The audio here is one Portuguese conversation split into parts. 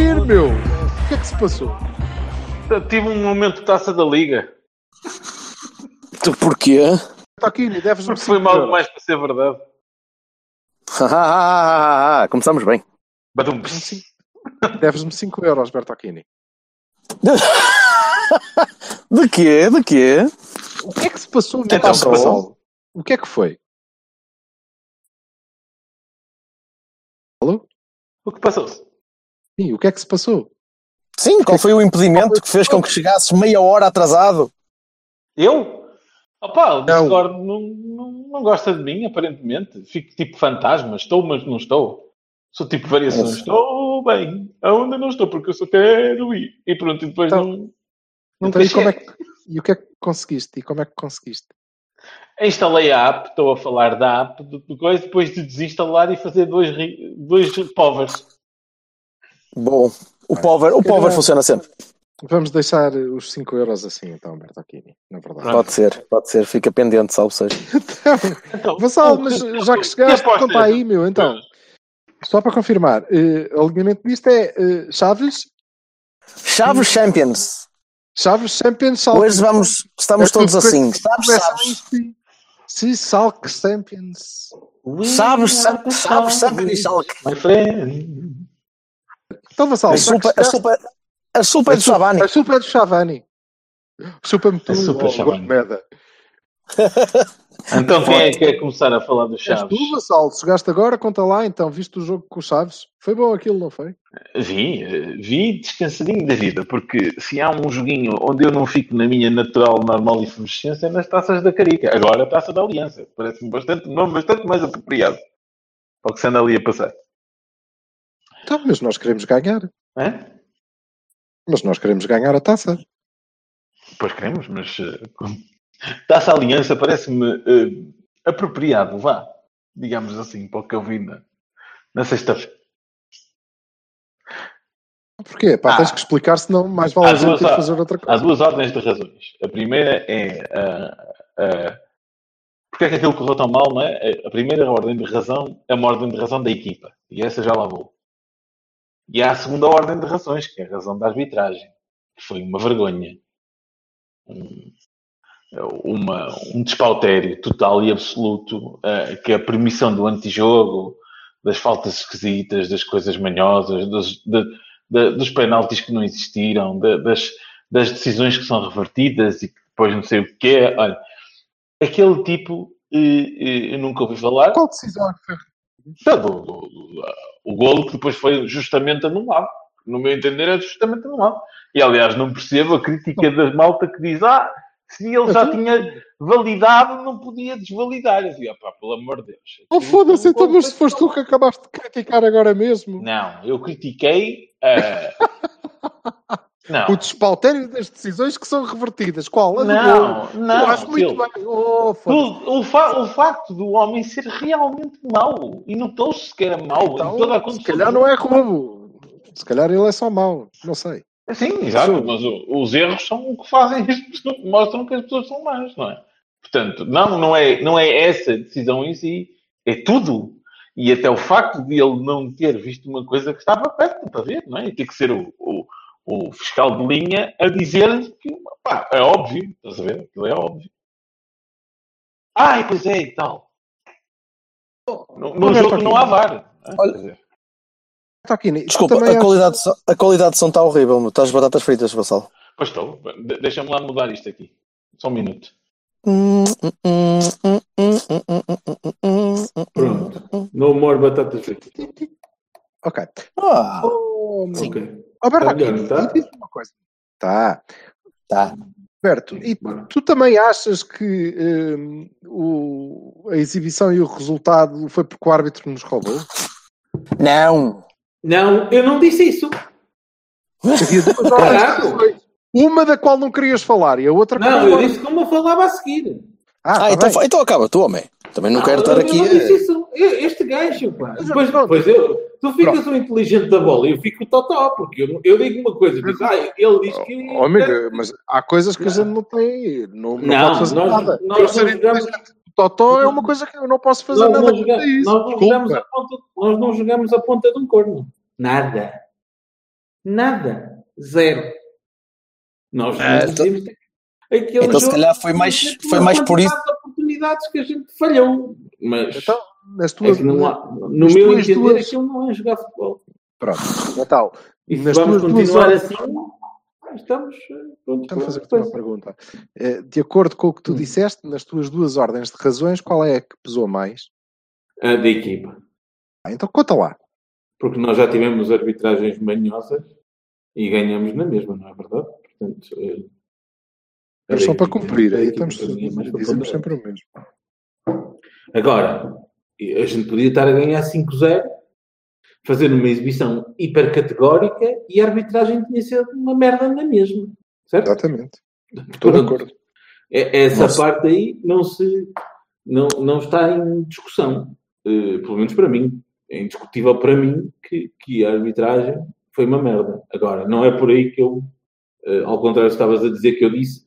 Ouvir, meu! O que é que se passou? Tive um momento de taça da liga. Tu porquê? Toquini, deves-me Porque foi 5 mal euros. demais para ser verdade. Começamos bem. Badum. Deves-me 5 euros, Bertocchini. De quê? De quê? O que é que se passou Então, neste passou? O que é que foi? Alô? O que passou? Sim, o que é que se passou? Sim, qual foi o impedimento que fez com que chegasses meia hora atrasado? Eu? Opa, o Não. Discord não, não, não gosta de mim, aparentemente. Fico tipo fantasma. Estou, mas não estou. Sou tipo variações. Nossa. Estou bem. Aonde não estou? Porque eu só quero ir. E pronto, e depois Então, não... Então, e, é que, e o que é que conseguiste? E como é que conseguiste? Instalei a app, estou a falar da app, do, do coisa, depois de desinstalar e fazer dois, dois povers. Bom, o power, o power funciona sempre. Vamos deixar os 5 euros assim, então, Bertocchini, na verdade. Pronto. Pode ser, pode ser. Fica pendente, salve seja. Então, Vassal, mas já que chegaste, conta é aí, meu, então. Só para confirmar, eh, o alinhamento disto é eh, Chaves, Chaves Champions. Chaves Champions, Salk. Hoje vamos, estamos É todos assim. Chaves, Chaves. Sim, Salk Champions. Chaves, Chaves, Chaves, e. My friend. Então, Vassal, A sopa, a sopa, a sopa é do Chavani. A sopa é do Chavani. Chupa-me A tudo, sopa oh, Chavani. Meda. Então quem é que quer começar a falar do Chaves? tu, Vassal, chegaste agora, conta lá, então, viste o jogo com o Chaves? Foi bom aquilo, não foi? Vi, vi descansadinho da vida, porque se há um joguinho onde eu não fico na minha natural, normal efervescência é nas taças da Carica. Agora a taça da Aliança. Parece-me bastante um nome bastante mais apropriado para o que se anda ali a passar. Então, mas nós queremos ganhar. É? Mas nós queremos ganhar a taça. Pois queremos, mas eh, taça Aliança parece-me eh, apropriado, vá, digamos assim, para o que eu vi na, na sexta-feira. Porquê? Pá, Ah. tens que explicar, senão mais vale a Há gente duas- fazer outra Há coisa. duas ordens de razões. A primeira é ah, ah, porque é que aquilo correu tão mal, não é? A primeira ordem de razão é uma ordem de razão da equipa. E essa já lá vou. E há a segunda ordem de razões, que é a razão da arbitragem. Que foi uma vergonha. Um, uma, um despautério total e absoluto, ah, que a permissão do antijogo, das faltas esquisitas, das coisas manhosas, dos, de- de- dos penaltis que não existiram, de- das, das decisões que são revertidas e que depois não sei o que é. Olha, aquele tipo eh, eh, eu nunca ouvi falar. Qual decisão é que foi? Do- do- do- o golo que depois foi justamente anulado. No meu entender, é justamente anulado. E aliás, não percebo a crítica da malta que diz: ah, se ele já tinha validado, não podia desvalidar. Eu digo, pá, pelo amor de Deus. Oh, foda-se, então, mas se foste tu que acabaste de criticar agora mesmo. Não, eu critiquei. eh, Não, O despautério das decisões que são revertidas. Qual? A do Não, golo. não, Eu acho muito bem. Oh, o, o, fa- o facto do homem ser realmente mau e notou-se que era mau em toda a Então, se calhar não é roubo. Se calhar ele é só mau. Não sei. Sim, exato, mas os erros são o que fazem as pessoas, mostram que as pessoas são más, não é? Portanto, não, não é, não é essa decisão em si, é tudo. E até o facto de ele não ter visto uma coisa que estava perto para ver, não é? E ter que ser o, o, o fiscal de linha a dizer-lhe que, pá, é óbvio, estás a ver? Aquilo é óbvio. Ai, pois é, e tal. No, no jogo não há VAR. não é? Olha, dizer, Desculpa, a achas- qualidade, de som- a qualidade de som está horrível, meu. Estás batatas fritas, Vassal. Pois estou, De- deixa-me lá mudar isto aqui. Só um minuto. Pronto. No more batatas fritas. Ok. Ah, Oh, Ok. Alberto, Tá aqui, tá? diz-me uma coisa. Tá. tá. Berto, e tu também achas que um, o, a exibição e o resultado foi porque o árbitro nos roubou? Não. Não, eu não disse isso. Havia duas horas. Uma da qual não querias falar e a outra Não, eu disse como eu falava a seguir. Ah, Ah, tá então, bem. então acaba tu, homem. Também não, quero estar aqui. não disse isso. Este gajo, pá. Depois, pronto. depois eu, tu ficas o inteligente da bola e eu fico o totó, porque eu, eu digo uma coisa, diz, ah, ele diz que. Oh, amigo, mas há coisas que a gente não tem, não, não, Não, pode fazer nós- nada. nós Eu não jogamos- Totó é uma coisa que eu não posso fazer nós, nada não jogamos, isso. nós, não jogamos a ponta, nós não jogamos a ponta de um corno. Nada. Nada. Zero. Nós Ah, não então- temos aquele então se jogo calhar foi mais- foi mais por de oportunidades que a gente falhou. Mas Então, nas é tuas, que não há, no nas meu tuas entender, duas- aquilo não é jogar futebol. Pronto, Natal. E se Nas vamos tuas continuar assim, estamos eh, pronto fazer-te uma pergunta. Eh, De acordo com o que tu Hum. disseste, nas tuas duas ordens de razões, qual é a que pesou mais? A da equipa. Ah, então conta lá. Porque nós já tivemos arbitragens manhosas e ganhamos na mesma, não é verdade? Portanto, da são para cumprir, aí estamos, é dizemos sempre o mesmo. Agora, a gente podia estar a ganhar 5-0, fazer uma exibição hipercategórica e a arbitragem tinha sido uma merda na mesma. Certo? Exatamente. Estou de acordo. É- Essa Nossa. parte aí não se não, não está em discussão. Eh, pelo menos para mim. É indiscutível para mim que, que a arbitragem foi uma merda. Agora, não é por aí que eu, eh, ao contrário, estavas a dizer que eu disse,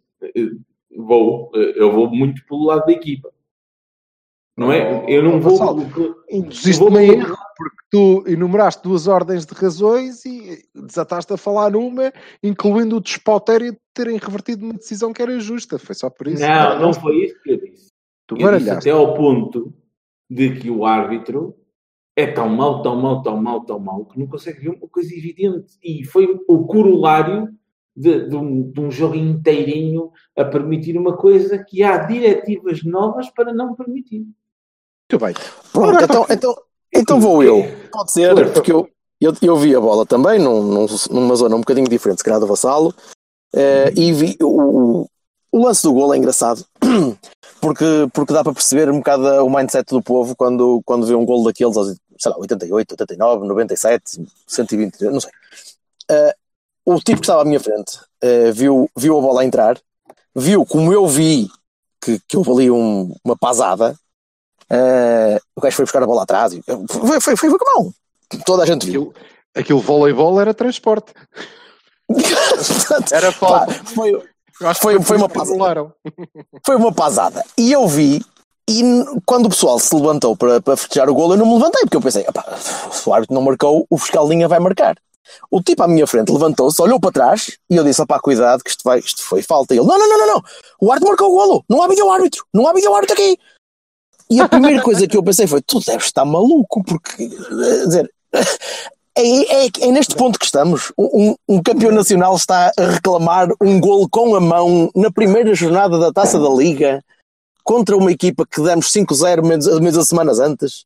vou, eh, eu vou muito pelo lado da equipa. Não é? Eu não Oh, vou. Induziste-me em erro, porque tu enumeraste duas ordens de razões e desataste a falar numa, incluindo o despautério de terem revertido uma decisão que era justa. Foi só por isso. não, não foi isso que eu disse. Tu Eu disse até ao ponto de que o árbitro é tão mau, tão mau, tão mau, tão mau, que não consegue ver uma coisa evidente. E foi o corolário de, de um, de um jogo inteirinho a permitir uma coisa que há diretivas novas para não permitir. Muito bem. Pronto, Ora, então, então, então vou eu. Pode ser, porque eu, eu, eu vi a bola também, num, num- numa zona um bocadinho diferente, se calhar do Vassalo, eh, e vi o, o lance do gol é engraçado, porque, porque dá para perceber um bocado o mindset do povo quando, quando vê um gol daqueles aos, sei lá, 88, 89, 97, 120, não sei. Eh, o tipo que estava à minha frente eh, viu, viu a bola entrar, viu como eu vi que, que houve ali um- uma pasada, eh, o gajo foi buscar a bola atrás e foi, foi, foi, foi com a mão. Toda a gente viu. Aquilo, aquilo voleibol era transporte. Era Pá, falta. foi, que foi- foi isso uma anularam. foi uma pasada. E eu vi, e quando o pessoal se levantou para, para festejar o golo, eu não me levantei, porque eu pensei, "Epá, se o árbitro não marcou, o fiscal linha vai marcar. O tipo à minha frente levantou-se, olhou para trás e eu disse: opá, cuidado, que isto, vai, isto foi falta. E ele: não, não, não, não, não, o árbitro marcou o golo, não há vídeo árbitro, não há vídeo árbitro aqui. E a primeira coisa que eu pensei foi: tu deves estar maluco, porque, quer dizer, é, é, é neste ponto que estamos. Um, um campeão nacional está a reclamar um golo com a mão na primeira jornada da taça da Liga contra uma equipa que demos 5-0 menos, menos semanas antes.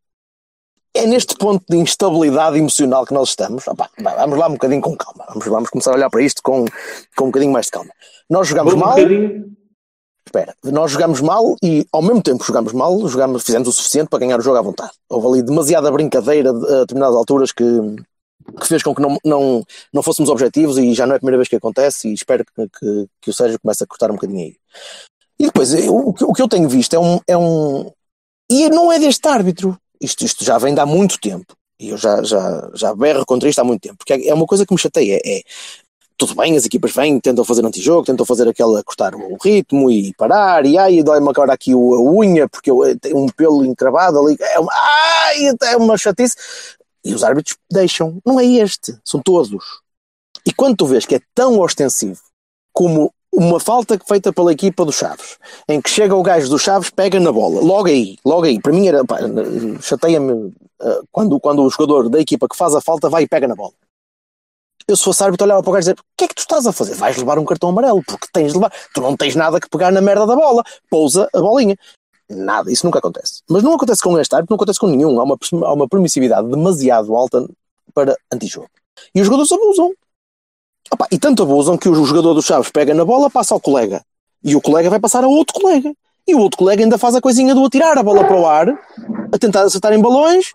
É neste ponto de instabilidade emocional que nós estamos. Opá, vai, vamos lá um bocadinho com calma. Vamos, vamos começar a olhar para isto com, com um bocadinho mais de calma. Nós jogamos um mal, bocadinho- espera, nós jogamos mal e ao mesmo tempo que jogamos mal, jogamos, fizemos o suficiente para ganhar o jogo à vontade. Houve ali demasiada brincadeira de- a determinadas alturas que, que fez com que não, não, não fôssemos objetivos e já não é a primeira vez que acontece e espero que, que, que o Sérgio comece a cortar um bocadinho aí. E depois, eu- o, que- o que eu tenho visto é um, é um. E não é deste árbitro. Isto, isto já vem de há muito tempo. E eu já, já, já berro contra isto há muito tempo. Porque é é uma coisa que me chateia. É, tudo bem, as equipas vêm, tentam fazer antijogo, tentam fazer aquela, cortar o ritmo e parar, e ai, dói-me agora aqui a unha, porque eu, eh, tenho um pelo encravado ali, é uma, ai, é uma chatice. E os árbitros deixam. Não é este, são todos. E quando tu vês que é tão ostensivo como uma falta feita pela equipa do Chaves, em que chega o gajo do Chaves, pega na bola, logo aí, logo aí, para mim era, chateia-me eh, quando, quando o jogador da equipa que faz a falta vai e pega na bola. Eu, se fosse árbitro, olhava para o gajo e dizer: O que é que tu estás a fazer? Vais levar um cartão amarelo, porque tens de levar. Tu não tens nada que pegar na merda da bola, pousa a bolinha. Nada, isso nunca acontece. Mas não acontece com este árbitro, não acontece com nenhum. Há uma, há uma permissividade demasiado alta para antijogo. E os jogadores abusam. Opa, e tanto abusam que o jogador dos Chaves pega na bola, passa ao colega. E o colega vai passar a outro colega. E o outro colega ainda faz a coisinha do atirar a bola para o ar, a tentar acertar em balões,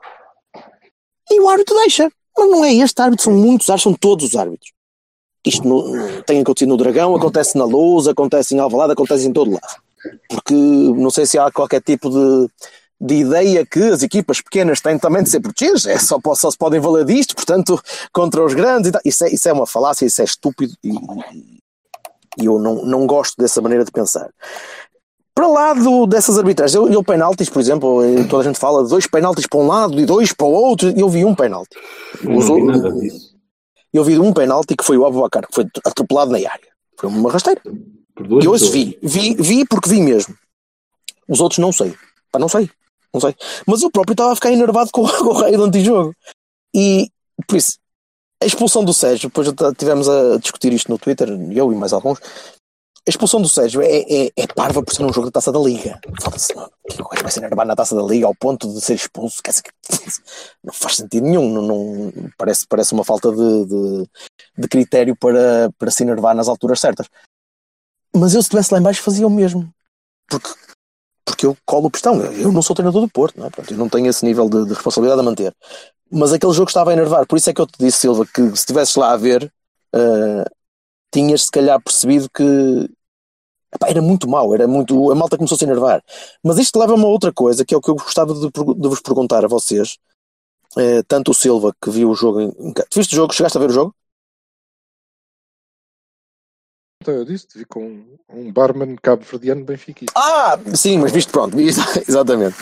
e o árbitro deixa. Mas não é este árbitro, são muitos árbitros, são todos os árbitros. Isto no, tem acontecido no Dragão, acontece na Luz, acontece em Alvalade, acontece em todo lado. Porque não sei se há qualquer tipo de, de ideia que as equipas pequenas têm também de ser protegidas, é só, só se podem valer disto, portanto, contra os grandes e tal. Isso é, isso é uma falácia, isso é estúpido e, e eu não, não gosto dessa maneira de pensar. Para lá do, dessas arbitragens, eu, eu penaltis, por exemplo, eh, toda a gente fala de dois penaltis para um lado e dois para o outro, e eu vi um penalti. Não Os vi nada disso. Eu vi um penalti que foi o Abubacar, que foi atropelado na área. Foi uma rasteira. E hoje vi, vi, vi porque vi mesmo. Os outros não sei. Pá, não sei. Não sei. Mas eu próprio estava a ficar enervado com, com o raio do antijogo. E, por isso, a expulsão do Sérgio, depois tivemos a discutir isto no Twitter, eu e mais alguns. A expulsão do Sérgio é, é, é parva por ser um jogo da taça da Liga. Foda-se. Que gajo vai se enervar na taça da Liga ao ponto de ser expulso. Não faz sentido nenhum. Não, não- parece, parece uma falta de, de, de critério para, para se enervar nas alturas certas. Mas eu, se estivesse lá em baixo, fazia o mesmo. Porque, porque eu colo o pistão. Eu, não sou treinador do Porto, não é? Eu não tenho esse nível de, de responsabilidade a manter. Mas aquele jogo estava a enervar. Por isso é que eu te disse, Silva, que se estivesses lá a ver, eh, tinhas se calhar percebido que epá, era muito mau, era muito. A malta começou a se enervar. Mas isto leva-me a outra coisa, que é o que eu gostava de, de vos perguntar a vocês. Eh, tanto o Silva que viu o jogo em. Tu viste o jogo? Chegaste a ver o jogo? Eu disse, vi com um barman cabo-verdiano benfiquista. Ah, sim, mas visto pronto, exa- exatamente.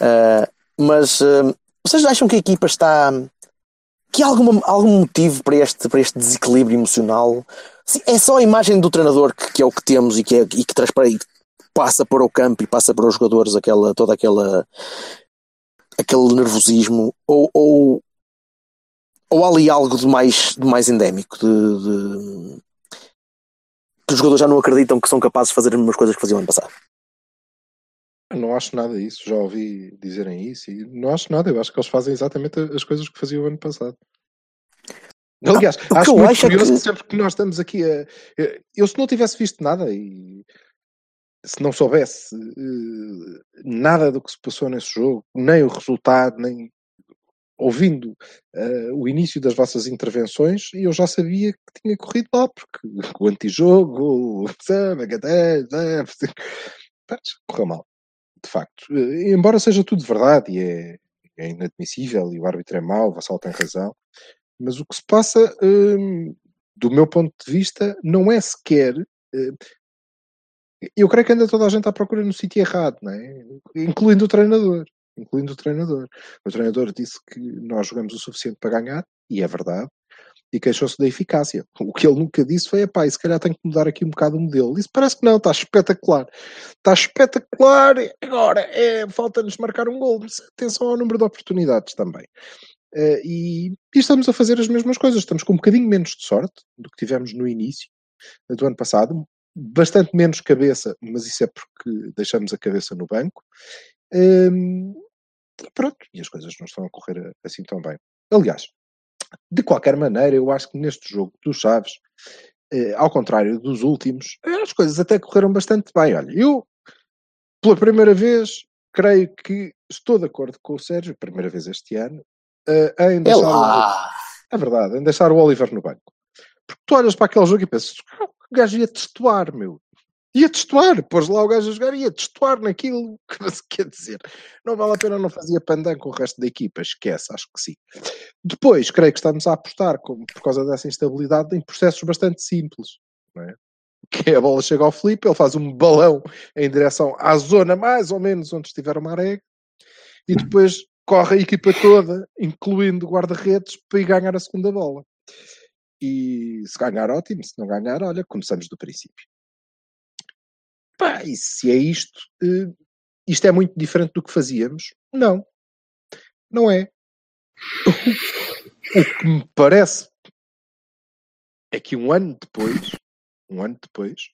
Ah, mas ah, vocês acham que a equipa está. que há alguma, algum motivo para este, para este desequilíbrio emocional? Sim, É só a imagem do treinador que, que é o que temos e que, é, e que transpara- e que passa para o campo e passa para os jogadores aquela, toda aquela aquele nervosismo ou, ou, ou há ali algo de mais, de mais endémico de, de- que os jogadores já não acreditam que são capazes de fazer as mesmas coisas que faziam ano passado. Eu Não acho nada disso, já ouvi dizerem isso e não acho nada. Eu acho que eles fazem exatamente as coisas que faziam o ano passado. Aliás, que acho muito acho é curioso que- que sempre que nós estamos aqui a. Eu, se não tivesse visto nada e se não soubesse eh, nada do que se passou nesse jogo, nem o resultado, nem ouvindo eh, o início das vossas intervenções, eu já sabia que tinha corrido mal, porque o antijogo, até, sabe, pá, correu mal, de facto. Eh, Embora seja tudo verdade e é, é inadmissível e o árbitro é mau, o Vassal tem razão, mas o que se passa, hum, do meu ponto de vista, não é sequer. eh, eu creio que anda toda a gente à procura no sítio errado, não é? incluindo o treinador. Incluindo o treinador. O treinador disse que nós jogamos o suficiente para ganhar, e é verdade, e queixou-se da eficácia. O que ele nunca disse foi: pá, se calhar tenho que mudar aqui um bocado o modelo. Isso parece que não, está espetacular. Está espetacular. Agora, é, falta-nos marcar um gol. Mas atenção ao número de oportunidades também. Eh, e, e estamos a fazer as mesmas coisas. Estamos com um bocadinho menos de sorte do que tivemos no início do ano passado. Bastante menos cabeça, mas isso é porque deixamos a cabeça no banco. Hum, e pronto, e as coisas não estão a correr a- assim tão bem. Aliás, de qualquer maneira, eu acho que neste jogo dos Chaves, eh, ao contrário dos últimos, eh, as coisas até correram bastante bem. Olha, eu, pela primeira vez, creio que estou de acordo com o Sérgio, primeira vez este ano, eh, em É deixar, o, lá! é verdade, em deixar o Oliver no banco. Porque tu olhas para aquele jogo e pensas, "Ah, o gajo ia testuar, meu. Ia testuar, pôs lá o gajo a jogar, ia testuar naquilo que se quer dizer. Não vale a pena, não fazia pandan com o resto da equipa, esquece, acho que sim. Depois, creio que estamos a apostar, como, por causa dessa instabilidade, em processos bastante simples. Não é? Que é a bola chega ao Felipe, ele faz um balão em direção à zona mais ou menos onde estiver o Marega, e depois corre a equipa toda, incluindo guarda-redes, para ir ganhar a segunda bola. E se ganhar, ótimo, se não ganhar, olha, começamos do princípio. Pá, e se é isto, eh, isto é muito diferente do que fazíamos? Não. Não é. O que me parece é que um ano depois, um ano depois,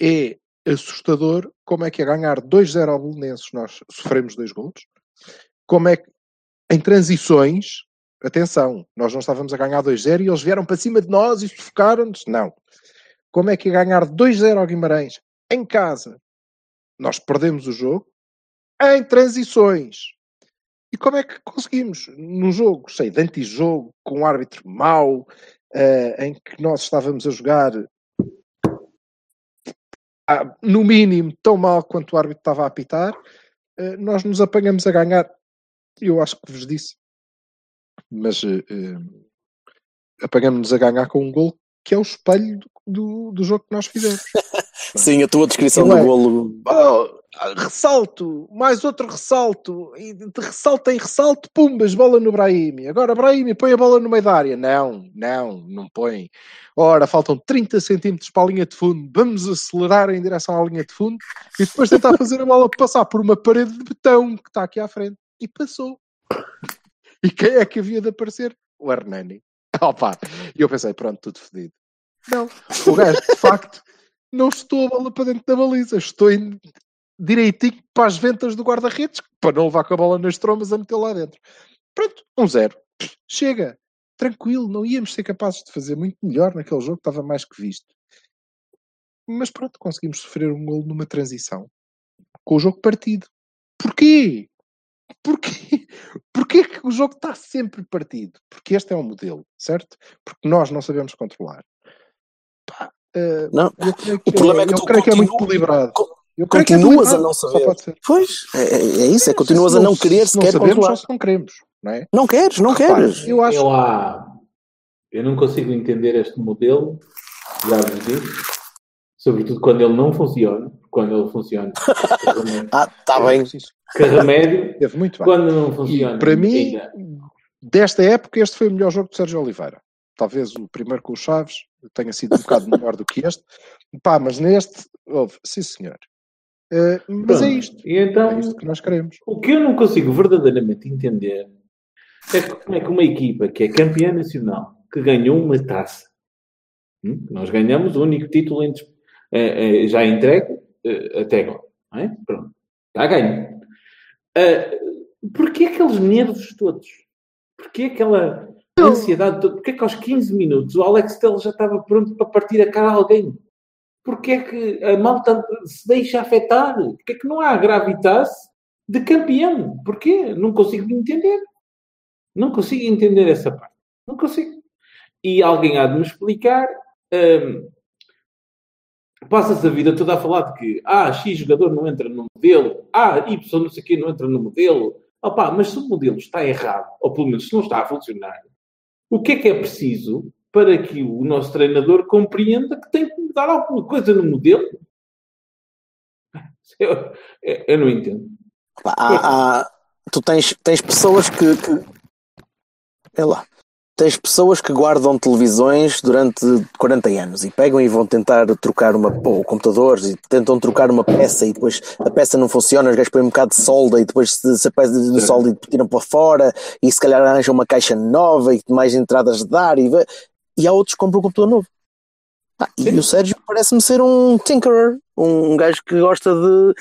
é assustador como é que a ganhar 2-0 ao Belenenses nós sofremos dois gols. Como é que em transições, atenção, nós não estávamos a ganhar 2-0 e eles vieram para cima de nós e sufocaram-nos. Não. Como é que a ganhar 2-0 ao Guimarães em casa. Nós perdemos o jogo em transições. E como é que conseguimos? Num jogo cheio de antijogo, com um árbitro mau, uh, em que nós estávamos a jogar uh, no mínimo tão mal quanto o árbitro estava a apitar, uh, nós nos apanhamos a ganhar. Eu acho que vos disse, mas apagamos-nos a ganhar com um gol que é o espelho do, do, do jogo que nós fizemos. Sim, a tua descrição do é? golo. Oh, ressalto, mais outro ressalto, e de ressalto em ressalto, pumbas, bola no Brahimi. Agora Brahimi põe a bola no meio da área. Não, não, não põe. Ora, faltam 30 centímetros para a linha de fundo, vamos acelerar em direção à linha de fundo e depois tentar fazer a bola passar por uma parede de betão que está aqui à frente. E passou. E quem é que havia de aparecer? O Hernani. Opa! E eu pensei, pronto, tudo fedido. Não, o gajo, de facto, não estou a bola para dentro da baliza, estou em direitinho para as ventas do guarda-redes, para não levar com a bola nas trombas a meter lá dentro. Pronto, um zero. Chega. Tranquilo, não íamos ser capazes de fazer muito melhor naquele jogo, estava mais que visto. Mas pronto, conseguimos sofrer um gol numa transição. Com o jogo partido. Porquê? Porquê? Porquê que o jogo está sempre partido? Porque este é um modelo, certo? Porque nós não sabemos controlar. Pá, uh, Não, eu creio que, o problema é, é que eu tu creio que é muito continuas- equilibrado. Eu creio que é continuas a equilibrado, não saber. Pois, é, é- é isso, é continuas Se a não querer se não sequer sabemos, controlar. só se não queremos, não é? Não queres, não Repare, queres. Eu acho Eu, há... eu não consigo entender este modelo, já vos disse, sobretudo quando ele não funciona. Quando ele funciona, Ah, está bem. que remédio. Muito bem. Quando não funciona, E, para mim, ainda- desta época, este foi o melhor jogo de Sérgio Oliveira. Talvez o primeiro com o Chaves tenha sido um bocado melhor do que este. Pá, mas neste, houve, sim senhor. Eh, mas é Pronto. isto. E então, É isto que nós queremos. o que eu não consigo verdadeiramente entender é como é que uma equipa que é campeã nacional, que ganhou uma taça, hum, nós ganhamos o único título em eh, eh, já entregue até agora, é? Pronto, está ganho. Uh, Porquê aqueles nervos todos? Porquê aquela ansiedade toda? Porquê que aos 15 minutos o Alex Telles já estava pronto para partir a cara a alguém? Porquê é que a malta se deixa afetar? Porquê é que não há gravitas de campeão? Porquê? Não consigo entender. Não consigo entender essa parte. Não consigo. E alguém há de me explicar. hum, Passa-se a vida toda a falar de que ah, X jogador não entra no modelo, ah, Y não sei o quê não entra no modelo. Opá, mas se o modelo está errado, ou pelo menos se não está a funcionar, o que é que é preciso para que o nosso treinador compreenda que tem que mudar alguma coisa no modelo? Eu, eu- não entendo. Há- há- tu tens, tens pessoas que, que. É lá. Tens pessoas que guardam televisões durante 40 anos e pegam e vão tentar trocar uma, ou computadores e tentam trocar uma peça e depois a peça não funciona, os gajos põem um bocado de solda e depois se, a peça de solda e tiram para fora e se calhar arranjam uma caixa nova e mais entradas de dar e, e há outros que compram um computador novo. Pá, e o Sérgio parece-me ser um tinkerer, um gajo que gosta de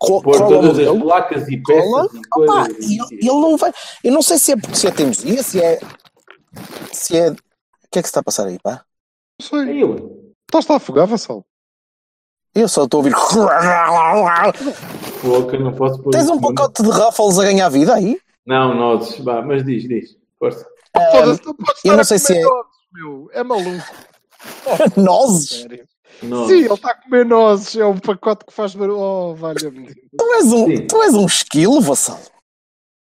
co- o todas as placas e Cola? peças e Opa, ele, ele não vai. Eu não sei se é porque se é teimosia, se é. Se é. O que é que se está a passar aí, pá? Não É sei. ele. Estás a afogar, Vassal? Eu só estou a ouvir. Eu não posso pôr Tens um pacote de Ruffles a ganhar vida aí? Não, nozes. Vá, mas diz, diz. Força. Foda-se, não podes eu não sei comer se é- nozes, meu. É maluco. Nozes? Sério. Nozes. Sim, ele está a comer nozes. É um pacote que faz barulho. Oh, valha-me. Tu és um, Sim. tu és um esquilo, vassal.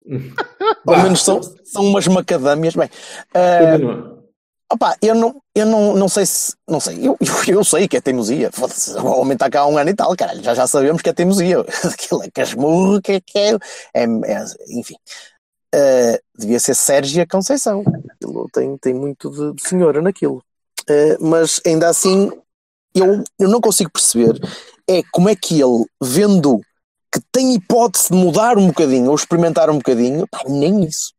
Pelo menos são, são umas macadâmias. Bem, Continua. Opa, eu não, eu não, não sei se. Não sei, eu, eu, eu sei que é teimosia. Foda-se, o homem está cá há um ano e tal, caralho. Já, já sabemos que é teimosia. Aquilo é casmurro, que é que é. é, é- enfim. Uh, devia ser Sérgia Conceição. Aquilo tem, tem muito de, de senhora naquilo. Uh, mas ainda assim, eu, eu não consigo perceber é como é que ele, vendo que tem hipótese de mudar um bocadinho ou experimentar um bocadinho, pá, nem isso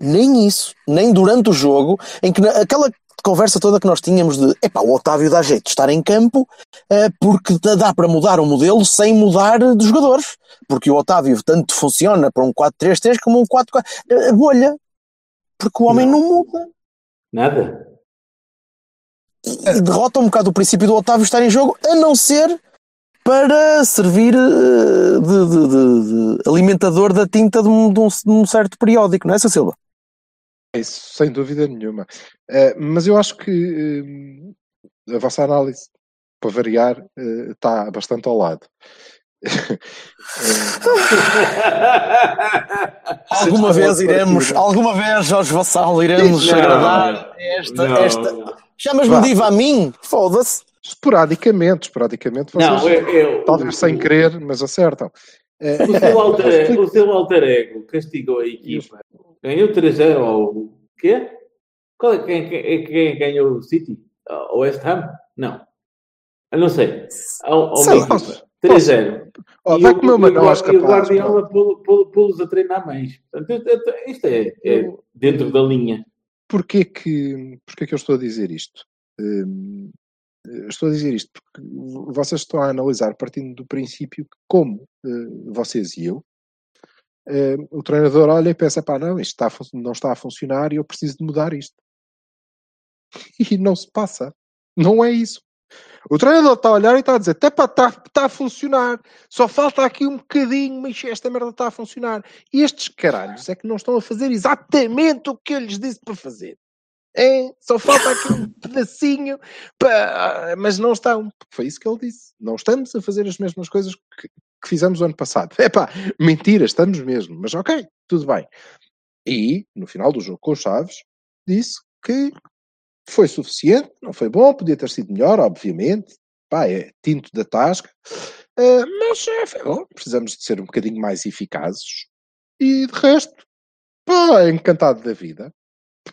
nem isso, nem durante o jogo, em que na- aquela conversa toda que nós tínhamos de epá, o Otávio dá jeito de estar em campo eh, porque dá- para mudar o modelo sem mudar dos jogadores. Porque o Otávio tanto funciona para um 4-3-3 como um 4-4. eh, bolha. Porque o homem não. muda. Nada. e, e derrota um bocado o princípio do Otávio estar em jogo, a não ser para servir eh, de, de- de- de alimentador da tinta de um, de um- de um certo periódico, não é, Sr. Silva? Isso, sem dúvida nenhuma. Eh, mas eu acho que eh, a vossa análise, para variar, eh, está bastante ao lado. Alguma vez iremos, alguma vez, Jorge Vassal, iremos Não, agradar esta, não, esta. Chamas-me diva a mim? Foda-se. Esporadicamente, esporadicamente, vocês, Não, é o- talvez sem querer, mas acertam. Eh, O seu, alter, o seu alter ego castigou a equipa. Ganhou 3-0 ao quê? Qual é, quem, quem, quem ganhou o City? O West Ham? Não. Eu não sei. Ao, ao Sei uma lá. equipa. 3-0. Ó, E vai comer uma nós, Guar- e o capaz. Guardiola pô- pô- pô-los a treinar mais. Portanto, eu- eu- isto é, é dentro da linha. Porquê que, porquê que eu estou a dizer isto? Hum, eu estou a dizer isto porque vocês estão a analisar partindo do princípio que, como eh, vocês e eu, eh, o treinador olha e pensa: pá, não, isto está não está a funcionar e eu preciso de mudar isto. E não se passa. Não é isso. O treinador está a olhar e está a dizer: está, está a funcionar, só falta aqui um bocadinho, mas esta merda está a funcionar. E estes caralhos é que não estão a fazer exatamente o que eu lhes disse para fazer. É, só falta aqui um pedacinho, para... mas não estão. Foi isso que ele disse. Não estamos a fazer as mesmas coisas que, que fizemos o ano passado. É pá, mentira, estamos mesmo. Mas ok, tudo bem. E, no final do jogo com os Chaves, disse que foi suficiente, não foi bom, podia ter sido melhor, obviamente. Pá, é tinto da tasca. Ah, mas é, foi bom, precisamos de ser um bocadinho mais eficazes. E de resto, pá, encantado da vida.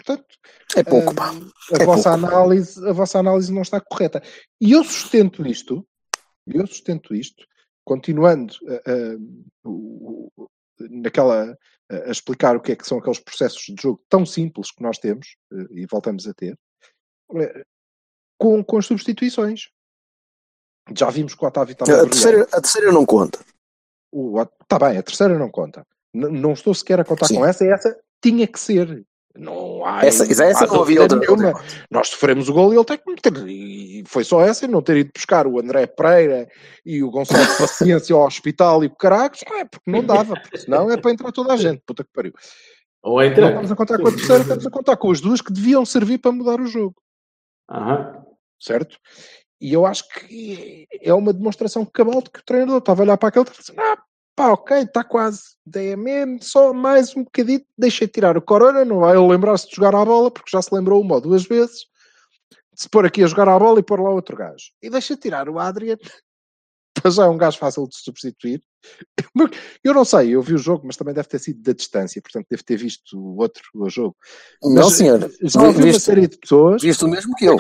Portanto, É pouco, pá. a É vossa pouco. análise, a vossa análise não está correta. E eu sustento isto, eu sustento isto, continuando o- naquela a explicar o que é que são aqueles processos de jogo tão simples que nós temos ah, e voltamos a ter, eh, com, com as substituições. Já vimos que o Otávio estava A terceira, a terceira não conta. Está bem, a terceira não conta. N- não estou sequer a contar Sim. com essa, essa tinha que ser. Não há, Essa, essa há não havia outra. nenhuma. outra. Nós sofremos o gol e ele tem que meter. E foi só essa, e não ter ido buscar o André Pereira e o Gonçalo de Paciência ao hospital e o caracos, não é porque não dava, porque senão é para entrar toda a gente, puta que pariu. Ou Não entra. estamos a contar com a terceira, estamos a contar com as duas que deviam servir para mudar o jogo, Aham. certo? E eu acho que é uma demonstração cabal de que o treinador estava a olhar para aquele e disse, ah, pá, ok, está quase. Mesmo, só mais um bocadinho, deixa tirar o Corona, não vai lembrar-se de jogar à bola, porque já se lembrou uma ou duas vezes, de se pôr aqui a jogar à bola e pôr lá outro gajo. E deixa tirar o Adrian, já é um gajo fácil de substituir. Eu não sei, eu vi o jogo, mas também deve ter sido da distância, portanto deve ter visto o outro o jogo. Não, Mas, senhor. Já ouvi uma Viste, série de pessoas viste o mesmo que eu.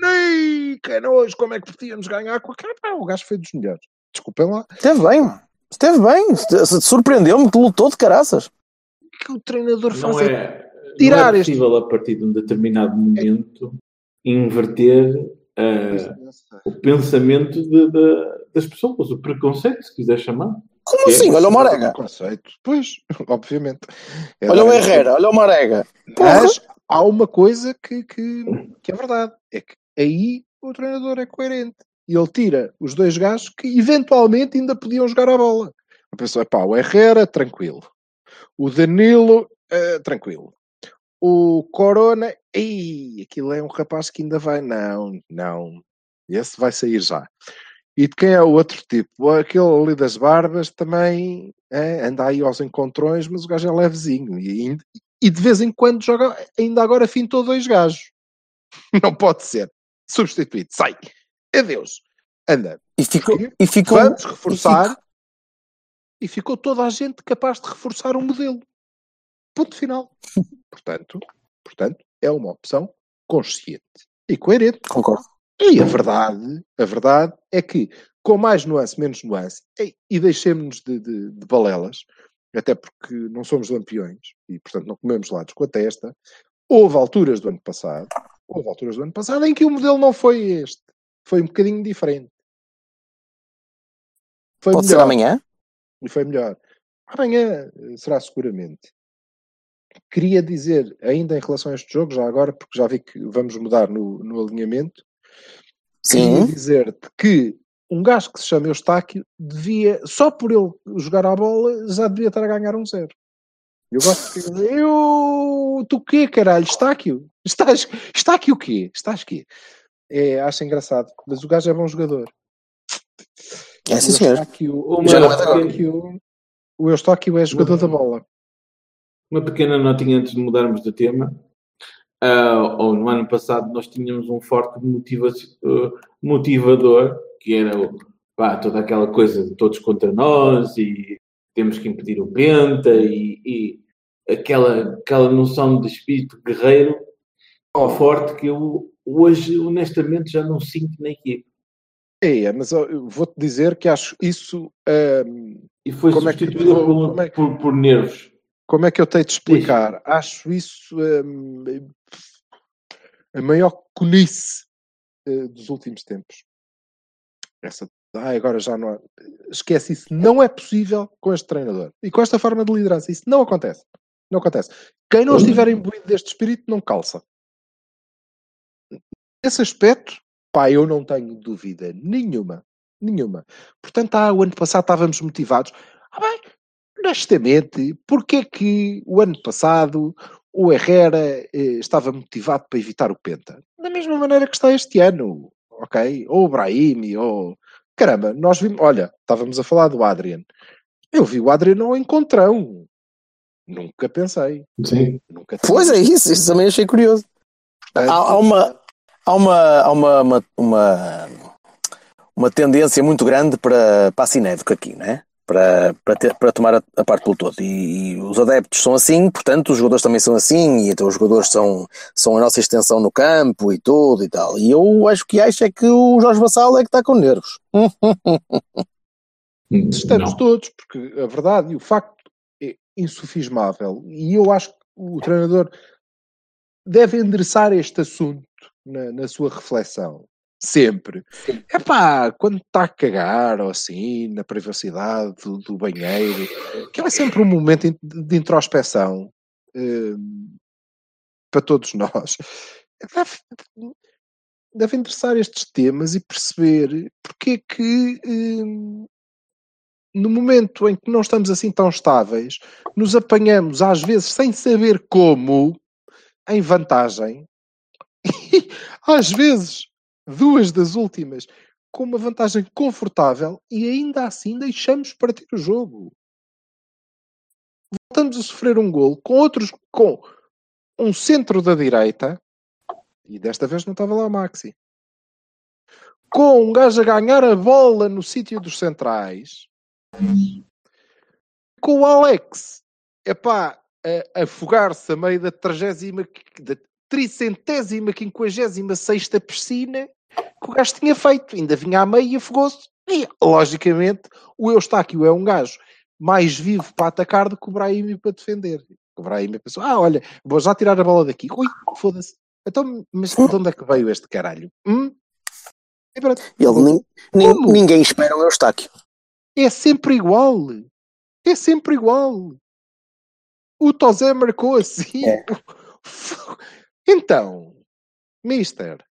nem que nojo, como é que podíamos ganhar com aquele? O gajo foi dos melhores. Desculpem lá. Esteve bem. Esteve bem. Surpreendeu-me, lutou de caraças. Que o treinador Não faz é, tirar não é este- possível, a partir de um determinado momento, inverter ah, o pensamento de- de- das pessoas, o preconceito, se quiser chamar. Como É, assim? Olha o Marega. Conceito. Pois, obviamente. É Olha o Herrera. Olha o Marega. Porra. Mas há uma coisa que, que, que é verdade. É que aí o treinador é coerente. E ele tira os dois gajos que eventualmente ainda podiam jogar a bola. A pessoa, pá, o Herrera, tranquilo. O Danilo, eh, tranquilo. O Corona, ei, aquilo é um rapaz que ainda vai. Não, não. Esse vai sair já. E de quem é o outro tipo? Aquele ali das barbas também é, anda aí aos encontrões, mas o gajo é levezinho. E, e de vez em quando joga, ainda agora fintou dois gajos. Não pode ser. Substituído. Sai. Adeus. Anda. E ficou. E ficou Vamos reforçar. E ficou toda a gente capaz de reforçar o modelo. Ponto final. Portanto, portanto, é uma opção consciente e coerente. Concordo. E a verdade, a verdade é que, com mais nuance, menos nuance, e, e deixemos-nos de, de, de balelas, até porque não somos lampiões e, portanto, não comemos lados com a testa, houve alturas do ano passado, houve alturas do ano passado em que o modelo não foi este. Foi um bocadinho diferente. Foi Pode ser melhor. amanhã? E foi melhor. Amanhã eh, será seguramente. queria dizer, ainda em relação a este jogo, já agora, porque já vi que vamos mudar no, no alinhamento, queria Sim. dizer-te que um gajo que se chama Eustáquio devia, só por ele jogar à bola, já devia estar a ganhar um zero. Eu gosto de dizer, eu, tu quê, caralho? Estáquio? Estás, Estáquio o quê? Estás quê? É, acho engraçado, mas o gajo é bom jogador. É, sim, O senhor. O Já não é. Eustáquio, o Eustáquio é jogador da bola. Uma pequena notinha antes de mudarmos de tema. Ah, ou no ano passado nós tínhamos um forte motiva eh, motivador, que era o- pá, toda aquela coisa de todos contra nós e temos que impedir o Penta e, e aquela, aquela noção de espírito guerreiro ao forte que eu hoje honestamente já não sinto na equipe. É, mas ó, eu vou-te dizer que acho isso. hum, E foi Como é que- substituída por, é que- por, por nervos. como é que eu tenho de explicar? Acho isso hum, a maior conice eh, dos últimos tempos. Essa, ah, agora já não há. Esquece isso. Não é possível com este treinador. E com esta forma de liderança. Isso não acontece. Não acontece. Quem não estiver imbuído deste espírito não calça. Nesse aspecto, pá, eu não tenho dúvida nenhuma. Nenhuma. Portanto, ah, o ano passado estávamos motivados. Ah, bem, honestamente, porque que o ano passado o Herrera eh, estava motivado para evitar o Penta? Da mesma maneira que está este ano, ok? Ou o Brahim, ou... Caramba, nós vimos... Olha, estávamos a falar do Adrian. Eu vi o Adrian ao encontrão. Nunca pensei. Sim. Nunca Pois é isso, isso também achei curioso. Há, há uma, há uma, há uma, uma, uma, uma tendência muito grande para, para a cinética aqui, não é? Para, para, ter, para tomar a, a parte pelo todo. E, e os adeptos são assim, portanto, os jogadores também são assim, e então os jogadores são, são a nossa extensão no campo e tudo e tal. E eu acho que acho é que o Jorge Vassal é que está com nervos. Estamos Não. todos, porque a verdade e o facto é insufismável. E eu acho que o treinador deve endereçar este assunto na, na sua reflexão. Sempre. É pá, quando está a cagar ou assim, na privacidade do, do banheiro, que é sempre um momento de introspeção hum, para todos nós. Deve, deve interessar estes temas e perceber porque é que hum, no momento em que não estamos assim tão estáveis, nos apanhamos às vezes sem saber como, em vantagem, às vezes duas das últimas com uma vantagem confortável e ainda assim deixamos partir o jogo. Voltamos a sofrer um gol com outros com um centro da direita e desta vez não estava lá o Maxi. Com um gajo a ganhar a bola no sítio dos centrais com o Alex, epá, a afogar-se a meio da trigésima, da tricentésima, quinquagésima sexta piscina que o gajo tinha feito. Ainda vinha à meia e afogou-se. E, logicamente, o Eustáquio é um gajo mais vivo para atacar do que o Brahim para defender. O Brahim pensou, ah, olha, vou já tirar a bola daqui. Ui, foda-se. Então, mas de onde é que veio este caralho? Hum? E pronto. Ele, nin- ninguém espera o Eustáquio. É sempre igual. É sempre igual. O Tozé marcou assim. É. Então, Mister,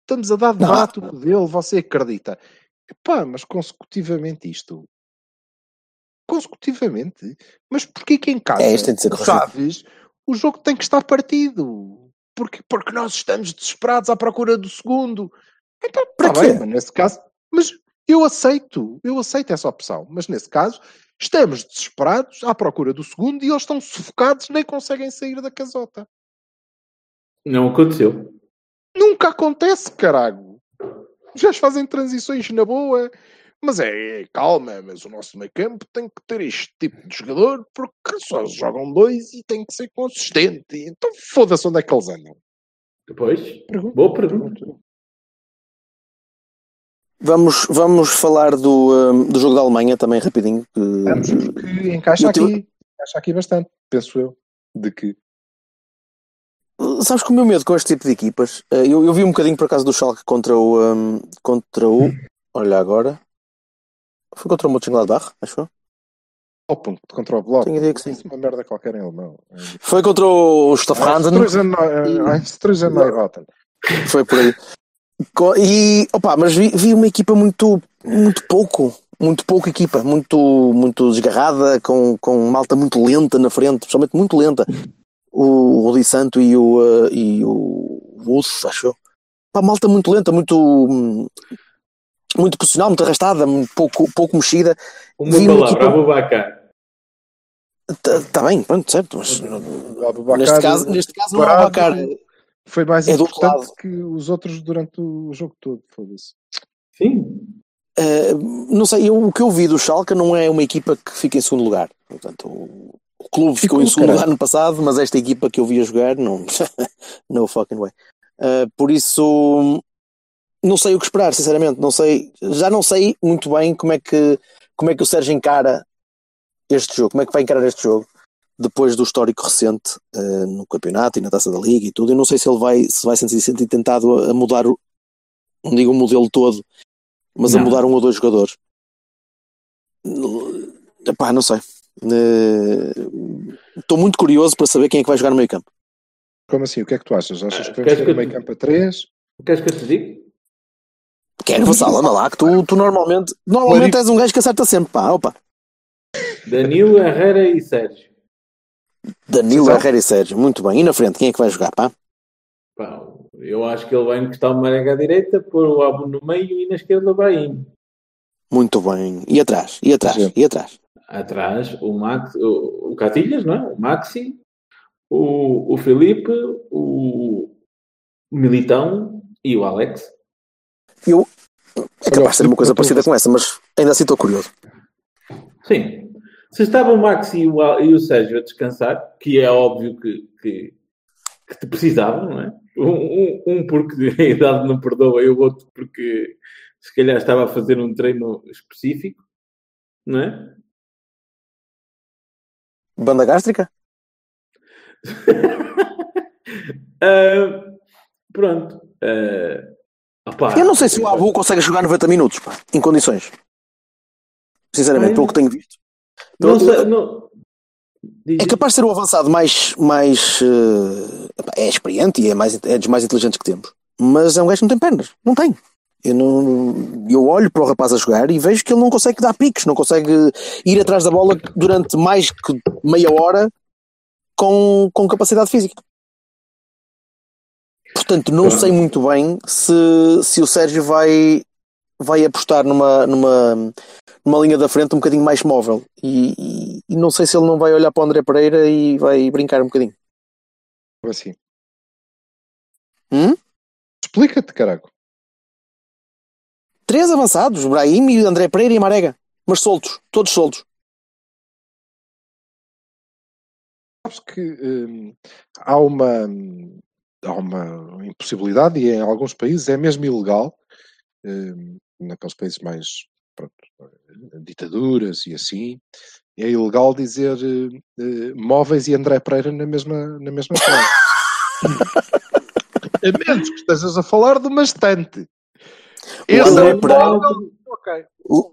estamos a dar debate dele, você acredita? Epá, mas consecutivamente isto. Consecutivamente? Mas porquê que em casa, É, isto tem de ser sabes, o jogo tem que estar partido? Porque, porque nós estamos desesperados à procura do segundo. Então, Para está quê? bem, mas nesse caso, mas eu aceito, eu aceito essa opção, mas nesse caso estamos desesperados à procura do segundo e eles estão sufocados, nem conseguem sair da casota. Não aconteceu. Nunca acontece, caralho. Já fazem transições na boa, mas é calma, mas o nosso meio campo tem que ter este tipo de jogador porque só jogam dois e tem que ser consistente. Então foda-se onde é que eles andam. Depois, Pergunta. boa pergunta. Vamos, vamos falar do, hum, do jogo da Alemanha também rapidinho. que- Vamos, porque encaixa Motiva- aqui, encaixa aqui bastante, penso eu, de que Sabes que o meu medo com este tipo de equipas, eh, eu, eu vi um bocadinho por acaso do Schalke contra o hum, contra o olha agora foi contra o Mönchengladbach, acho eu. Open contra o Bloco. Tenho ideia que sim. É uma merda qualquer em alemão. Foi contra o. Einstreusen-Neurotten. Foi por aí. E, opa, mas vi, vi uma equipa muito, muito pouco, muito pouco equipa, muito, muito desgarrada, com, com malta muito lenta na frente, principalmente muito lenta. O Rodi Santo e o, eh, e o Wuss, acho eu. Pá, malta muito lenta, muito, hum, muito posicional, muito arrastada, muito pouco, pouco mexida. Uma Vi uma palavra, equipa- Abubacar. Está bem, pronto, certo, mas Abubacar neste caso, neste caso não é parado, Abacar. Foi mais É importante que os outros durante o jogo todo. Foda-se. Sim. Uh, não sei, eu, o que eu vi do Schalke não é uma equipa que fica em segundo lugar. Portanto, o, clube ficou em segundo lugar no passado, mas esta equipa que eu vi a jogar, não. no fucking way. Uh, por isso, não sei o que esperar, sinceramente. Não sei, já não sei muito bem como é que, como é que o Sérgio encara este jogo, como é que vai encarar este jogo depois do histórico recente uh, no campeonato e na taça da liga e tudo. Eu não sei se ele vai, se vai sentir, sentir tentado a, a mudar, o, não digo o modelo todo, mas a Não. mudar um ou dois jogadores. Epá, não sei. Estou muito curioso para saber quem é que vai jogar no meio campo. Como assim? O que é que tu achas? Achas que Queres vamos ter que um eu meio te- campo a 3? Queres que eu te diga? Quero Vassal, anda lá, que tu, tu normalmente, normalmente és um gajo que acerta sempre, pá, opa. Danilo, Herrera e Sérgio. Danilo, Exato. Herrera e Sérgio, muito bem. E na frente, quem é que vai jogar, pá? Pá, eu acho que ele vai encostar o Marega à direita, pôr o Abu no meio e na esquerda o Brahim. Muito bem. E atrás, e atrás, Sim. e atrás. Atrás o, Max, o, o Catilhas, não é? o Maxi, o, o Felipe, o Militão e o Alex. Eu, é capaz de ser uma coisa parecida com essa, mas ainda assim estou curioso. Sim. Se estava o Maxi e o, e o Sérgio a descansar, que é óbvio que, que, que te precisavam, não é? Um, um, um porque a idade não perdoa e o outro porque se calhar estava a fazer um treino específico, não é? Banda gástrica? Ah, pronto. Ah, opá, Eu não sei se o Abu consegue jogar 90 minutos, pá, em condições. Sinceramente, pelo que tenho visto. Não sei, não... É capaz de ser o avançado mais, mais epá, é experiente e é, mais, é dos mais inteligentes que temos. Mas é um gajo que não tem pernas. Não tem. Eu, não, eu olho para o rapaz a jogar e vejo que ele não consegue dar piques, não consegue ir atrás da bola durante mais que meia hora com, com capacidade física. Portanto, não sei muito bem se, se o Sérgio vai, vai apostar numa, numa, numa linha da frente um bocadinho mais móvel. E, e- e não sei se ele não vai olhar para o André Pereira e vai brincar um bocadinho. Como assim? Hum? Explica-te, caraco. Três avançados, Brahim André Pereira e Marega. Mas soltos, todos soltos. Sabes que hum, há, uma, há uma impossibilidade e em alguns países é mesmo ilegal, hum, naqueles países mais pronto, eh, ditaduras e assim, é ilegal dizer eh, móveis e André Pereira na mesma, na mesma frase. a menos que estejas a falar de uma estante. Esse André é o Pereira- móvel, ok.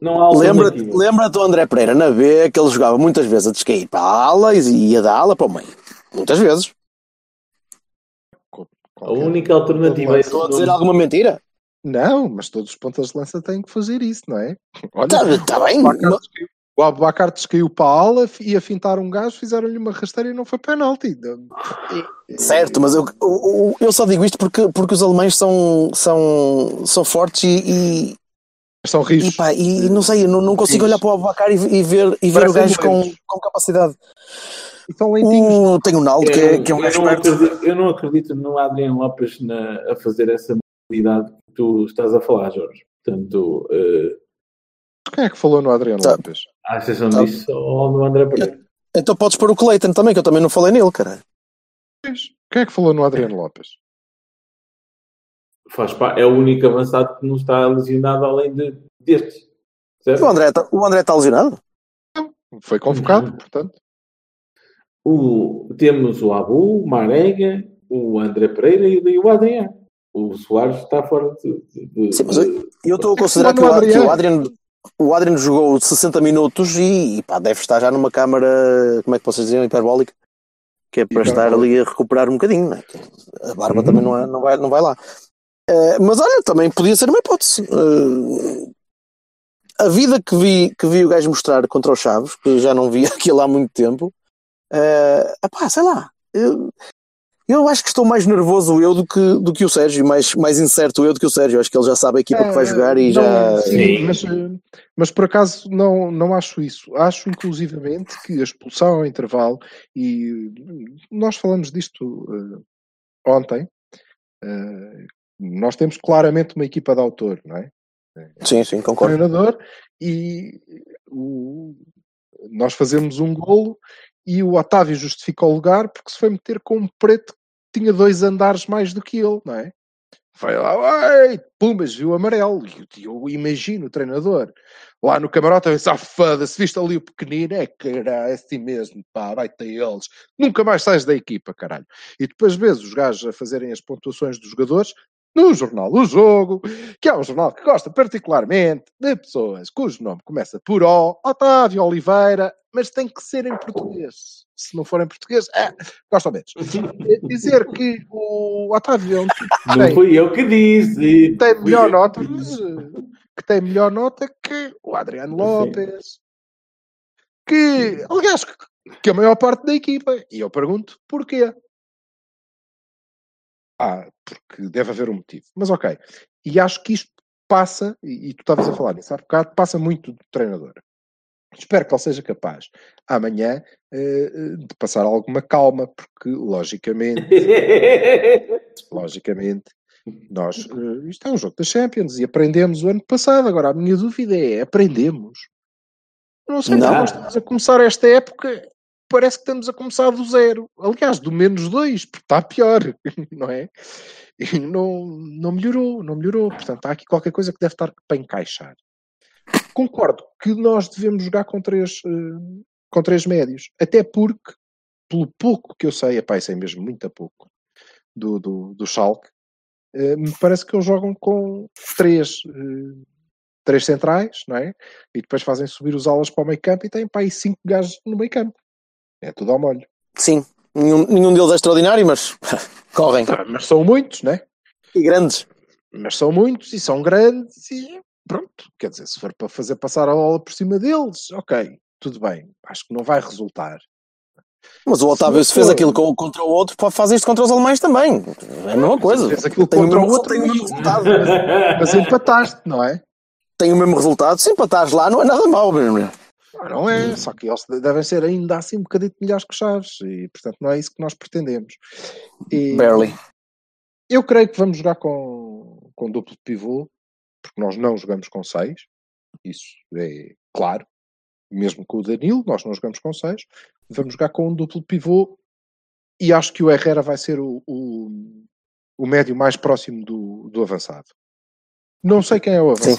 Não há Lembra-te alternativa. lembra do André Pereira na B que ele jogava muitas vezes a descair para a ala e ia da ala para o meio. Muitas vezes. A única alternativa é Estou a dizer alguma mentira? Não, mas todos os pontas de lança têm que fazer isso, não é? Olha, Está tá bem. o o Abacar descaiu para a ala e a fintar um gajo, fizeram-lhe uma rasteira e não foi penalti. Certo, mas eu, eu, eu só digo isto porque, porque os alemães são, são, são fortes e, e, São e, rijos. pá, e não sei, eu não, não consigo Rijos. olhar para o Abacar e, e ver, e ver o gajo com, com capacidade. E. O, tem o Naldo, que é, que é um eu, gajo não esperto. acredito, eu não acredito no Adriano Lopes na- a fazer essa mobilidade que tu estás a falar, Jorge. Portanto, eh, Quem é que falou no Adriano Tá. Lopes? à exceção Tá. disso, ou no André Pereira. Então podes pôr o Cleiton também, que eu também não falei nele, cara. Quem é que falou no Adriano Lopes? Faz pa- é o único avançado que não está lesionado além de, destes. Certo? O André, tá- o André está lesionado? Foi convocado, Não. portanto. O, temos o Abu, o Marega, o André Pereira e o Adriano. O Soares está fora de. de- de- Sim, mas eu- estou a É que considerar que o, que o Adriano. Adrian o Adriano jogou 60 minutos e, e pá, deve estar já numa câmara, como é que vocês dizem, hiperbólica, que é para estar ali a recuperar um bocadinho, né? A barba Uhum. também não, é, não, vai, não vai lá. Eh, mas olha, também podia ser uma hipótese. Eh, a vida que vi, que vi o gajo mostrar contra os Chaves, que já não vi aquilo há muito tempo, eh, epá, sei lá. Eu, eu acho que estou mais nervoso eu do que, do que o Sérgio, mais, mais incerto eu do que o Sérgio. Acho que ele já sabe a equipa que vai jogar e É, Não, já. sim, Sim. Mas, eh, mas por acaso não, não acho isso. Acho inclusivamente que a expulsão ao intervalo, e nós falamos disto eh, ontem, eh, nós temos claramente uma equipa de autor, não é? Sim, sim, concordo. treinador e o- nós fazemos um golo e o Otávio justifica o lugar porque se foi meter com um preto que tinha dois andares mais do que ele, não é? Foi lá, ei, pumas, viu amarelo. E eu imagino o treinador lá no camarote a ver ah, foda-se, viste ali o pequenino, é cara, é assim mesmo, pá, vai ter eles. Nunca mais sais da equipa, caralho. E depois vês os gajos a fazerem as pontuações dos jogadores no jornal O Jogo, que é um jornal que gosta particularmente de pessoas cujo nome começa por O, Otávio Oliveira, mas tem que ser em português. Se não for em português, é, gosta menos. Dizer que o Otávio é um tipo que Não fui eu que disse. tem melhor nota, que mas, eh, que tem melhor nota que o Adriano. Lopes, que, aliás, que, que a maior parte da equipa. E eu pergunto porquê. Ah, porque deve haver um motivo. Mas ok. E acho que isto passa, e, e tu estavas a falar nisso há bocado, passa muito do treinador. Espero que ele seja capaz amanhã eh, de passar alguma calma, porque logicamente, logicamente, nós, eh, isto é um jogo da Champions e aprendemos o ano passado. Agora, a minha dúvida é: aprendemos? Não sei, Não. nós estamos a começar esta época, parece que estamos a começar do zero. Aliás, do menos dois, porque está pior, não é? E não, não melhorou, não melhorou. Portanto, há aqui qualquer coisa que deve estar para encaixar. Concordo que nós devemos jogar com três, eh, com três médios, até porque, pelo pouco que eu sei, epá, sei mesmo muito a pouco do, do, do Schalke, eh, me parece que eles jogam com três, eh, três centrais, não é? E depois fazem subir os alas para o meio campo e têm para aí cinco gajos no meio campo. É tudo ao molho. Sim, nenhum, nenhum deles é extraordinário, mas correm. Tá, Mas são muitos, não é? E grandes. Mas são muitos e são grandes e pronto. Quer dizer, se for para fazer passar a bola por cima deles, ok, tudo bem. Acho que não vai resultar. Mas o Otávio, se fez aquilo com- contra o outro, pode fazer isto contra os alemães também. É a mesma coisa. Fez aquilo Tem contra o outro, tem o mesmo resultado. Mas empataste, não é? Tem o mesmo resultado. Se empatares lá, não é nada mau, mesmo. Não é, só que eles devem ser ainda assim um bocadinho melhores que Chaves e portanto não é isso que nós pretendemos. E Barely. eu creio que vamos jogar com, com duplo pivô, porque nós não jogamos com seis, isso é claro. Mesmo com o Danilo, nós não jogamos com seis. Vamos jogar com um duplo pivô e acho que o Herrera vai ser o, o, o médio mais próximo do, do avançado. Não sei quem é o Sim.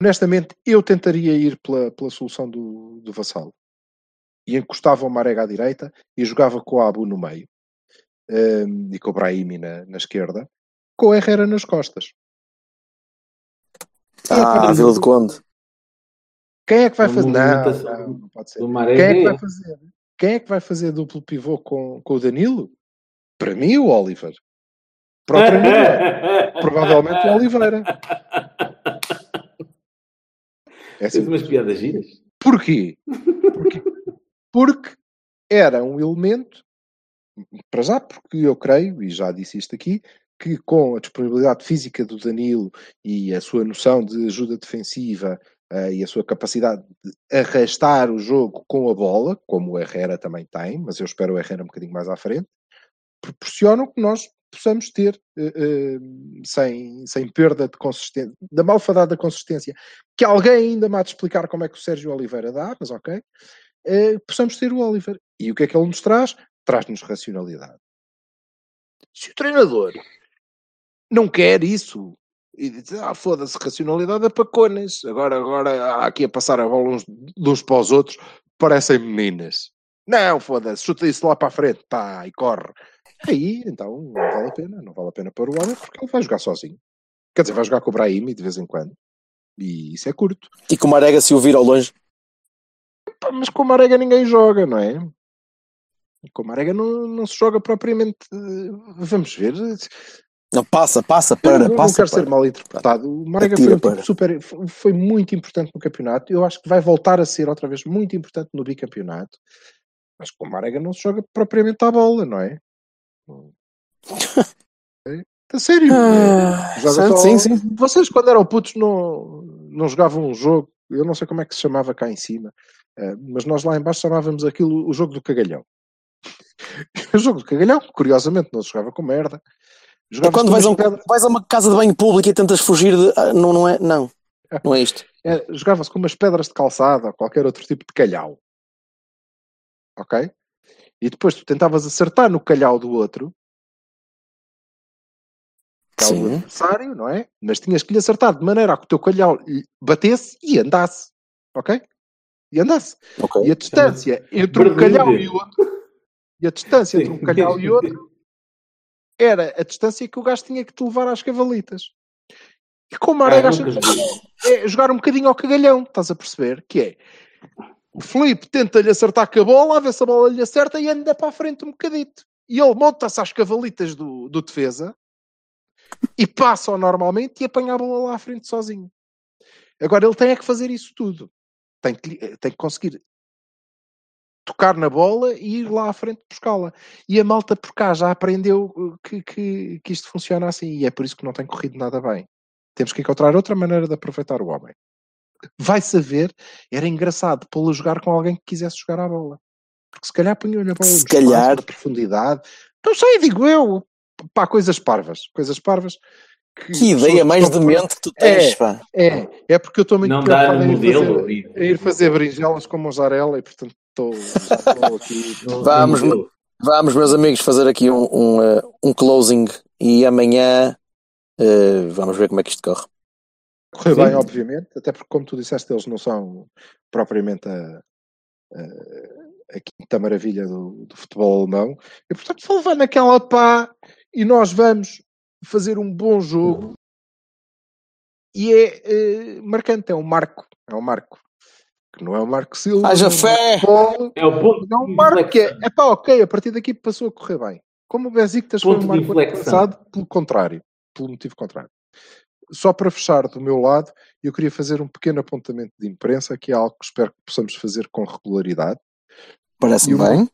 Honestamente, eu tentaria ir pela, pela solução do, do Vassalo. E encostava o Marega à direita e jogava com o Abu no meio. Ehm, e com o Brahimi na, na esquerda. Com o Herrera nas costas. Quem é que Ah, vai- Vila de Conde. Quem é que vai fazer? Não, movimentação não, não pode ser. Quem é que vai fazer? Quem é que vai fazer duplo pivô com, com o Danilo? Para mim, o Oliver. Para o treinador. Provavelmente o Oliveira. É assim. Umas piadas giras. Porquê? Porquê? Porque era um elemento, para já, porque eu creio, e já disse isto aqui, que com a disponibilidade física do Danilo e a sua noção de ajuda defensiva eh, e a sua capacidade de arrastar o jogo com a bola, como o Herrera também tem, mas eu espero o Herrera um bocadinho mais à frente, proporcionam que nós possamos ter, eh, sem, sem perda de consistência, da malfadada consistência, que alguém ainda me há de explicar como é que o Sérgio Oliveira dá, mas ok, eh, possamos ter o Oliver. E o que é que ele nos traz? Traz-nos racionalidade. Se o treinador não quer isso, e diz, ah, foda-se, racionalidade é para conas, agora, agora há aqui a passar a bola uns, de uns para os outros, parecem meninas. Não, foda-se, chuta isso lá para a frente, pá, e corre. Aí, então, não vale a pena, não vale a pena pôr o Oliver, porque ele vai jogar sozinho. Quer dizer, vai jogar com o Brahim de vez em quando. E isso é curto. E com o Marega se o vir ao longe. Pá, Mas com o Marega ninguém joga, não é? Com o Marega não, não se joga propriamente. eh, Vamos ver. Não, passa, passa, Eu para, não, não passa. quero ser para. mal interpretado. O Marega Atira foi, um tipo para. super, foi muito importante no campeonato. Eu acho que vai voltar a ser outra vez muito importante no bicampeonato. Mas com o Marega não se joga propriamente à bola, não é? É, A sério. Ah, certo, só- sim, sim. Vocês, quando eram putos, não, não jogavam um jogo. Eu não sei como é que se chamava cá em cima, eh, mas nós lá em baixo chamávamos aquilo o jogo do cagalhão. o jogo do cagalhão, curiosamente, não se jogava com merda. É Jogava-se quando vais a, um- vais a uma casa de banho pública e tentas fugir de. ah, não, não é? Não. Não é isto. é, jogava-se com umas pedras de calçada ou qualquer outro tipo de calhau. Ok? E depois tu tentavas acertar no calhau do outro, calhau do adversário, não é? Mas tinhas que lhe acertar de maneira a que o teu calhau batesse e andasse. Ok? E andasse. Ok. E a distância entre um calhau e outro, e a distância entre um calhau e outro era a distância que o gajo tinha que te levar às cavalitas. E como a Ah, nunca joguei. é jogar um bocadinho ao cagalhão, estás a perceber? Que é o Felipe tenta-lhe acertar com a bola, a ver se a bola lhe acerta e anda para a frente um bocadito. E ele monta-se às cavalitas do, do defesa e passa normalmente e apanha a bola lá à frente sozinho. Agora ele tem é que fazer isso tudo. Tem que, tem que conseguir tocar na bola e ir lá à frente buscá-la. E a malta por cá já aprendeu uh, que, que, que isto funciona assim e é por isso que não tem corrido nada bem. Temos que encontrar outra maneira de aproveitar o homem. Vai saber, era engraçado pô-lo jogar com alguém que quisesse jogar à bola. Porque se calhar punham-lhe a bola Se espaço, calhar. na profundidade. Não sei, digo eu. Pá, coisas parvas. Coisas parvas. Que pessoas ideia mais demente que tu tens, pá. É, é porque eu estou muito Não dar preocupado em ir modelo. fazer, e- a ir fazer berinjelas com Mozarella e portanto estou aqui. Vamos. Vamos, meus amigos, fazer aqui um, um, eh, um closing e amanhã eh, vamos ver como é que isto corre. Correu Sim. bem, obviamente, até porque, como tu disseste, eles não são propriamente a, a, a quinta maravilha do, do futebol alemão. E, portanto, só levar naquela pá e nós vamos fazer um bom jogo. E é eh, marcante, é um marco. É um marco. Que não é o Marco Silva. Haja é o fé! É o ponto não de um marco que é. É pá, ok, a partir daqui passou a correr bem. Como o Besiktas foi um de marco passado, pelo contrário, pelo motivo contrário. Só para fechar do meu lado, eu queria fazer um pequeno apontamento de imprensa, que é algo que espero que possamos fazer com regularidade. Parece-me bem.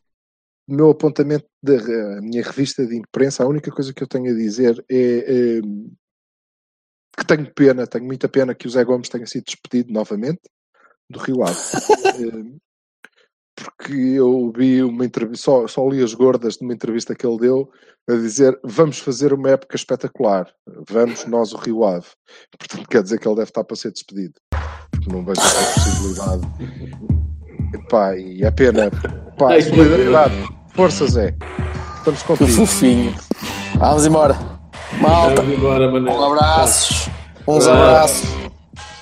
O meu apontamento da minha revista de imprensa, a única coisa que eu tenho a dizer é, é, que tenho pena, tenho muita pena que o Zé Gomes tenha sido despedido novamente do Rio Ave. Porque eu vi uma entrevista, só, só li as gordas de uma entrevista que ele deu a dizer vamos fazer uma época espetacular, vamos nós o Rio Ave. Portanto, quer dizer que ele deve estar para ser despedido, porque não vejo essa possibilidade. Epá, e é pena. Pá, Ai, meu solidariedade. Força, Zé. Estamos Que contigo. fofinho. Vamos embora. Malta, Vamos embora, Manel. um abraços. Uns Abraço. abraços.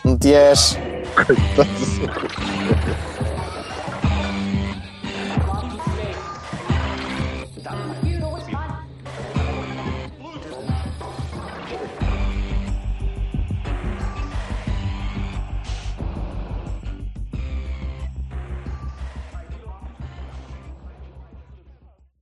Um ties. Coitado.